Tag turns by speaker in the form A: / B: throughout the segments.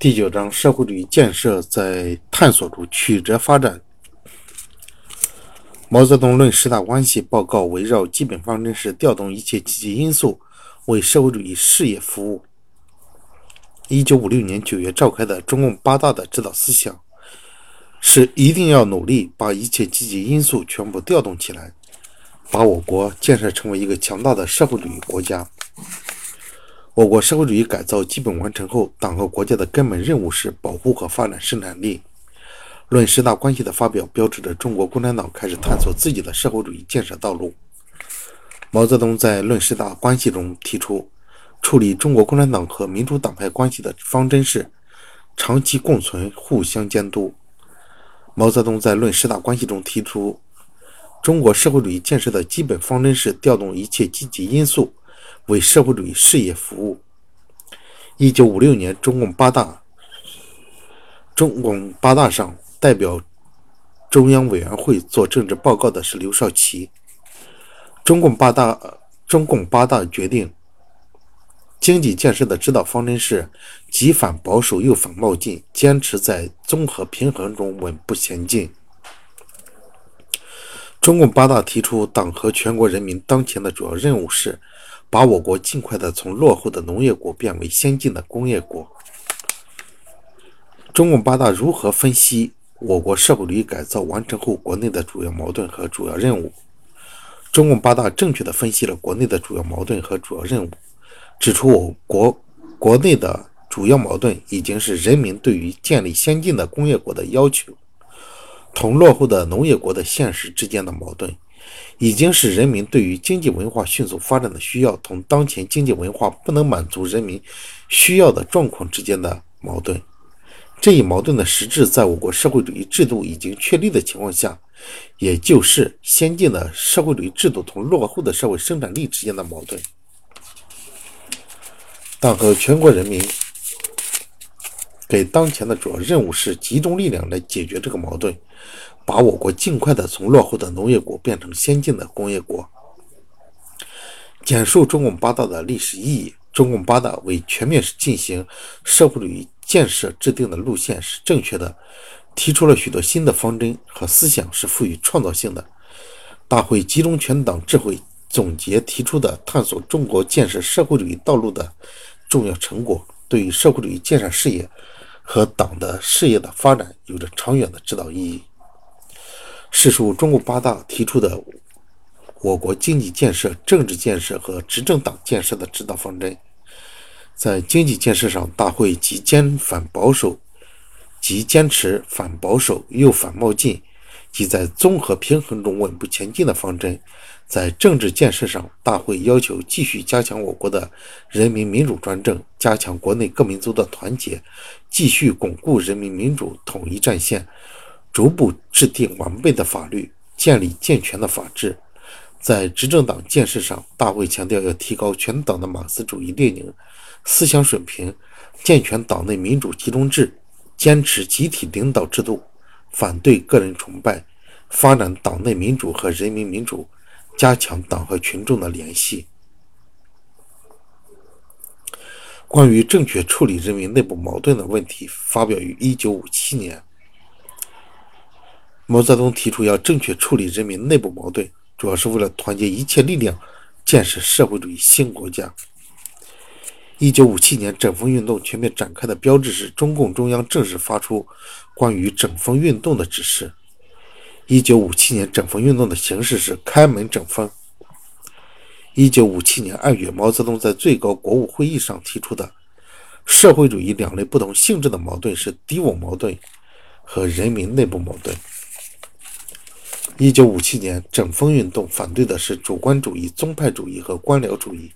A: 第九章社会主义建设在探索中曲折发展。毛泽东论十大关系报告围绕基本方针是调动一切积极因素，为社会主义事业服务。一九五六年九月召开的中共八大的指导思想是一定要努力把一切积极因素全部调动起来，把我国建设成为一个强大的社会主义国家。我国社会主义改造基本完成后，党和国家的根本任务是保护和发展生产力。论十大关系的发表，标志着中国共产党开始探索自己的社会主义建设道路。毛泽东在论十大关系中提出，处理中国共产党和民主党派关系的方针是长期共存、互相监督。毛泽东在论十大关系中提出，中国社会主义建设的基本方针是调动一切积极因素。为社会主义事业服务。一九五六年，中共八大，中共八大上代表中央委员会做政治报告的是刘少奇。中共八大，中共八大决定，经济建设的指导方针是既反保守又反冒进，坚持在综合平衡中稳步前进。中共八大提出，党和全国人民当前的主要任务是。把我国尽快的从落后的农业国变为先进的工业国。中共八大如何分析我国社会主义改造完成后国内的主要矛盾和主要任务？中共八大正确的分析了国内的主要矛盾和主要任务，指出我国国内的主要矛盾已经是人民对于建立先进的工业国的要求，同落后的农业国的现实之间的矛盾。已经是人民对于经济文化迅速发展的需要，同当前经济文化不能满足人民需要的状况之间的矛盾。这一矛盾的实质，在我国社会主义制度已经确立的情况下，也就是先进的社会主义制度同落后的社会生产力之间的矛盾。党和全国人民给当前的主要任务是集中力量来解决这个矛盾。把我国尽快的从落后的农业国变成先进的工业国。简述中共八大的历史意义：中共八大为全面进行社会主义建设制定的路线是正确的，提出了许多新的方针和思想，是富于创造性的。大会集中全党智慧，总结提出的探索中国建设社会主义道路的重要成果，对于社会主义建设事业和党的事业的发展有着长远的指导意义。是受中共八大提出的我国经济建设、政治建设和执政党建设的指导方针。在经济建设上，大会即坚反保守，即坚持反保守又反冒进，即在综合平衡中稳步前进的方针。在政治建设上，大会要求继续加强我国的人民民主专政，加强国内各民族的团结，继续巩固人民民主统一战线。逐步制定完备的法律，建立健全的法治。在执政党建设上，大会强调要提高全党的马克思主义列宁思想水平，健全党内民主集中制，坚持集体领导制度，反对个人崇拜，发展党内民主和人民民主，加强党和群众的联系。关于正确处理人民内部矛盾的问题，发表于一九五七年。毛泽东提出要正确处理人民内部矛盾，主要是为了团结一切力量，建设社会主义新国家。一九五七年整风运动全面展开的标志是中共中央正式发出关于整风运动的指示。一九五七年整风运动的形式是开门整风。一九五七年二月，毛泽东在最高国务会议上提出的社会主义两类不同性质的矛盾是敌我矛盾和人民内部矛盾。一九五七年整风运动反对的是主观主义、宗派主义和官僚主义。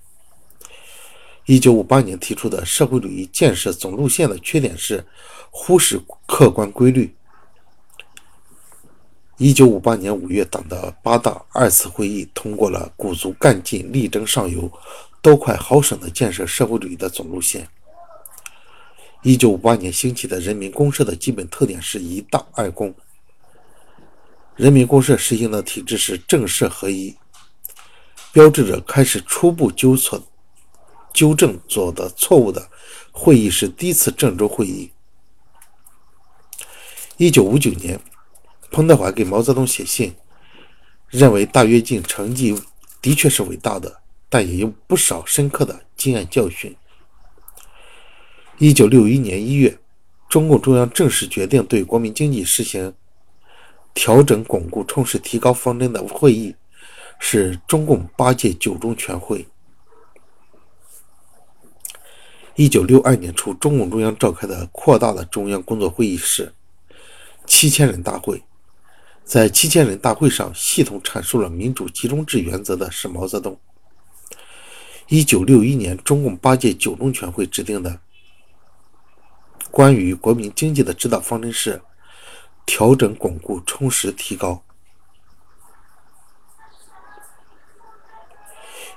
A: 一九五八年提出的社会主义建设总路线的缺点是忽视客观规律。一九五八年五月，党的八大二次会议通过了鼓足干劲、力争上游、多快好省的建设社会主义的总路线。一九五八年兴起的人民公社的基本特点是一大二公。人民公社实行的体制是政社合一，标志着开始初步纠错、纠正做的错误的会议是第一次郑州会议。一九五九年，彭德怀给毛泽东写信，认为大跃进成绩的确是伟大的，但也有不少深刻的经验教训。一九六一年一月，中共中央正式决定对国民经济实行调整、巩固、充实、提高方针的会议，是中共八届九中全会。一九六二年初，中共中央召开的扩大的中央工作会议是七千人大会。在七千人大会上，系统阐述了民主集中制原则的是毛泽东。一九六一年，中共八届九中全会制定的。关于国民经济的指导方针是调整、巩固、充实、提高。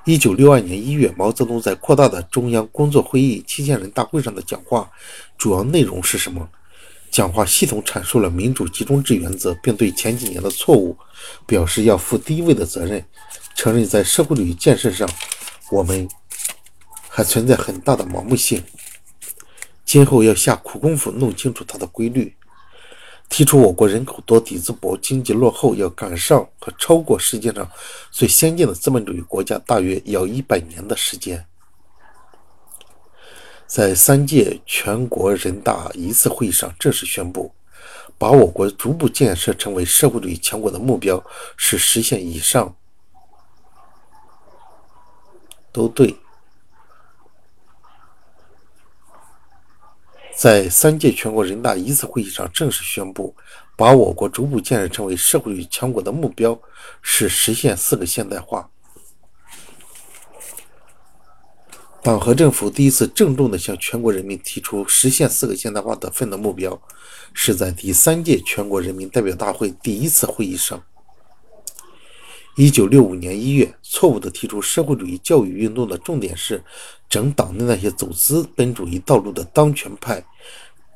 A: 一九六二年一月，毛泽东在扩大的中央工作会议七千人大会上的讲话，主要内容是什么？讲话系统阐述了民主集中制原则，并对前几年的错误表示要负第一位的责任，承认在社会主义建设上我们还存在很大的盲目性。今后要下苦功夫弄清楚它的规律，提出我国人口多、底子薄、经济落后，要赶上和超过世界上最先进的资本主义国家，大约要一百年的时间。在三届全国人大一次会议上正式宣布，把我国逐步建设成为社会主义强国的目标是实现以上都对。在三届全国人大一次会议上正式宣布，把我国逐步建设成为社会主义强国的目标是实现四个现代化。党和政府第一次郑重地向全国人民提出实现四个现代化的奋斗目标，是在第三届全国人民代表大会第一次会议上。一九六五年一月，错误地提出社会主义教育运动的重点是整党的那些走资本主义道路的当权派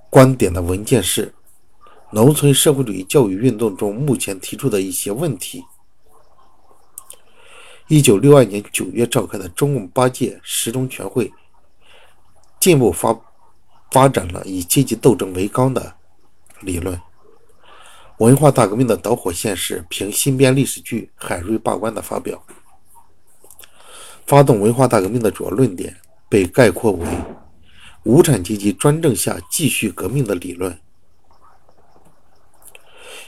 A: 观点的文件是农村社会主义教育运动中目前提出的一些问题。一九六二年九月召开的中共八届十中全会进一步发发展了以阶级斗争为纲的理论。文化大革命的导火线是凭新编历史剧《海瑞罢官》的发表。发动文化大革命的主要论点被概括为“无产阶级专政下继续革命的理论”。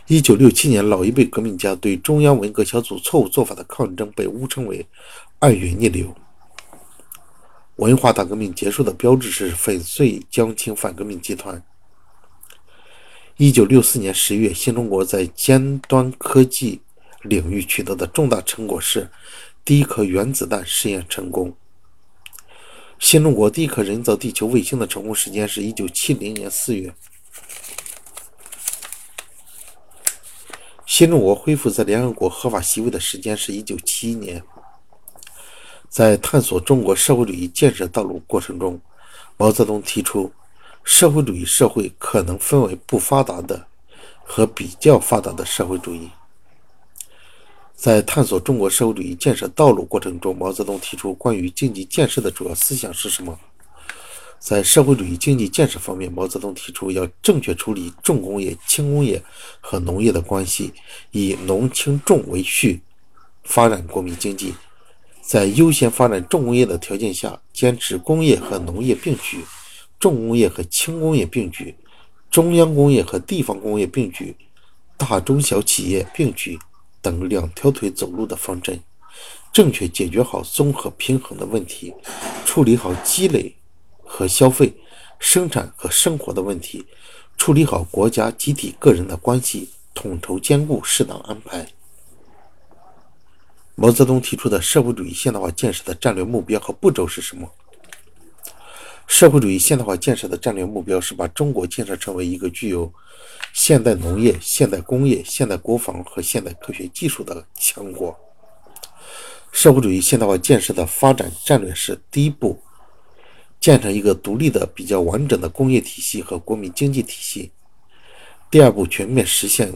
A: 一九六七年，老一辈革命家对中央文革小组错误做法的抗争被误称为“二元逆流”。文化大革命结束的标志是粉碎江青反革命集团。一九六四年十月，新中国在尖端科技领域取得的重大成果是第一颗原子弹试验成功。新中国第一颗人造地球卫星的成功时间是一九七零年四月。新中国恢复在联合国合法席位的时间是一九七一年。在探索中国社会主义建设道路过程中，毛泽东提出。社会主义社会可能分为不发达的和比较发达的社会主义。在探索中国社会主义建设道路过程中，毛泽东提出关于经济建设的主要思想是什么？在社会主义经济建设方面，毛泽东提出要正确处理重工业、轻工业和农业的关系，以农轻重为序发展国民经济。在优先发展重工业的条件下，坚持工业和农业并举。重工业和轻工业并举，中央工业和地方工业并举，大中小企业并举等两条腿走路的方针，正确解决好综合平衡的问题，处理好积累和消费、生产和生活的问题，处理好国家、集体、个人的关系，统筹兼顾，适当安排。毛泽东提出的社会主义现代化建设的战略目标和步骤是什么？社会主义现代化建设的战略目标是把中国建设成为一个具有现代农业、现代工业、现代国防和现代科学技术的强国。社会主义现代化建设的发展战略是：第一步，建成一个独立的、比较完整的工业体系和国民经济体系；第二步，全面实现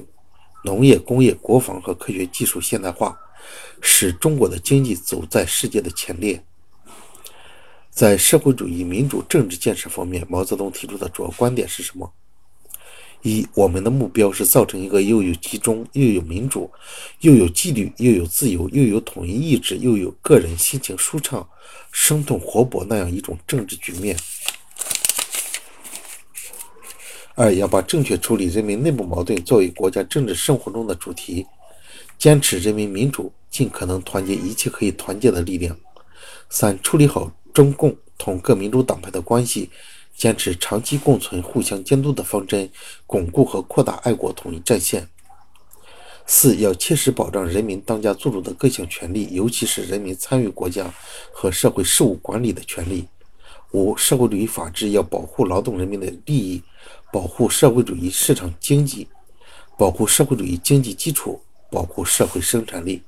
A: 农业、工业、国防和科学技术现代化，使中国的经济走在世界的前列。在社会主义民主政治建设方面，毛泽东提出的主要观点是什么？一，我们的目标是造成一个又有集中、又有民主、又有纪律、又有自由、又有统一意志、又有个人心情舒畅、生动活泼那样一种政治局面。二，要把正确处理人民内部矛盾作为国家政治生活中的主题，坚持人民民主，尽可能团结一切可以团结的力量。三，处理好中共同各民主党派的关系。坚持长期共存、互相监督的方针，巩固和扩大爱国统一战线。四要切实保障人民当家作主的各项权利，尤其是人民参与国家和社会事务管理的权利。五社会主义法治要保护劳动人民的利益，保护社会主义市场经济，保护社会主义经济基础，保护社会生产力。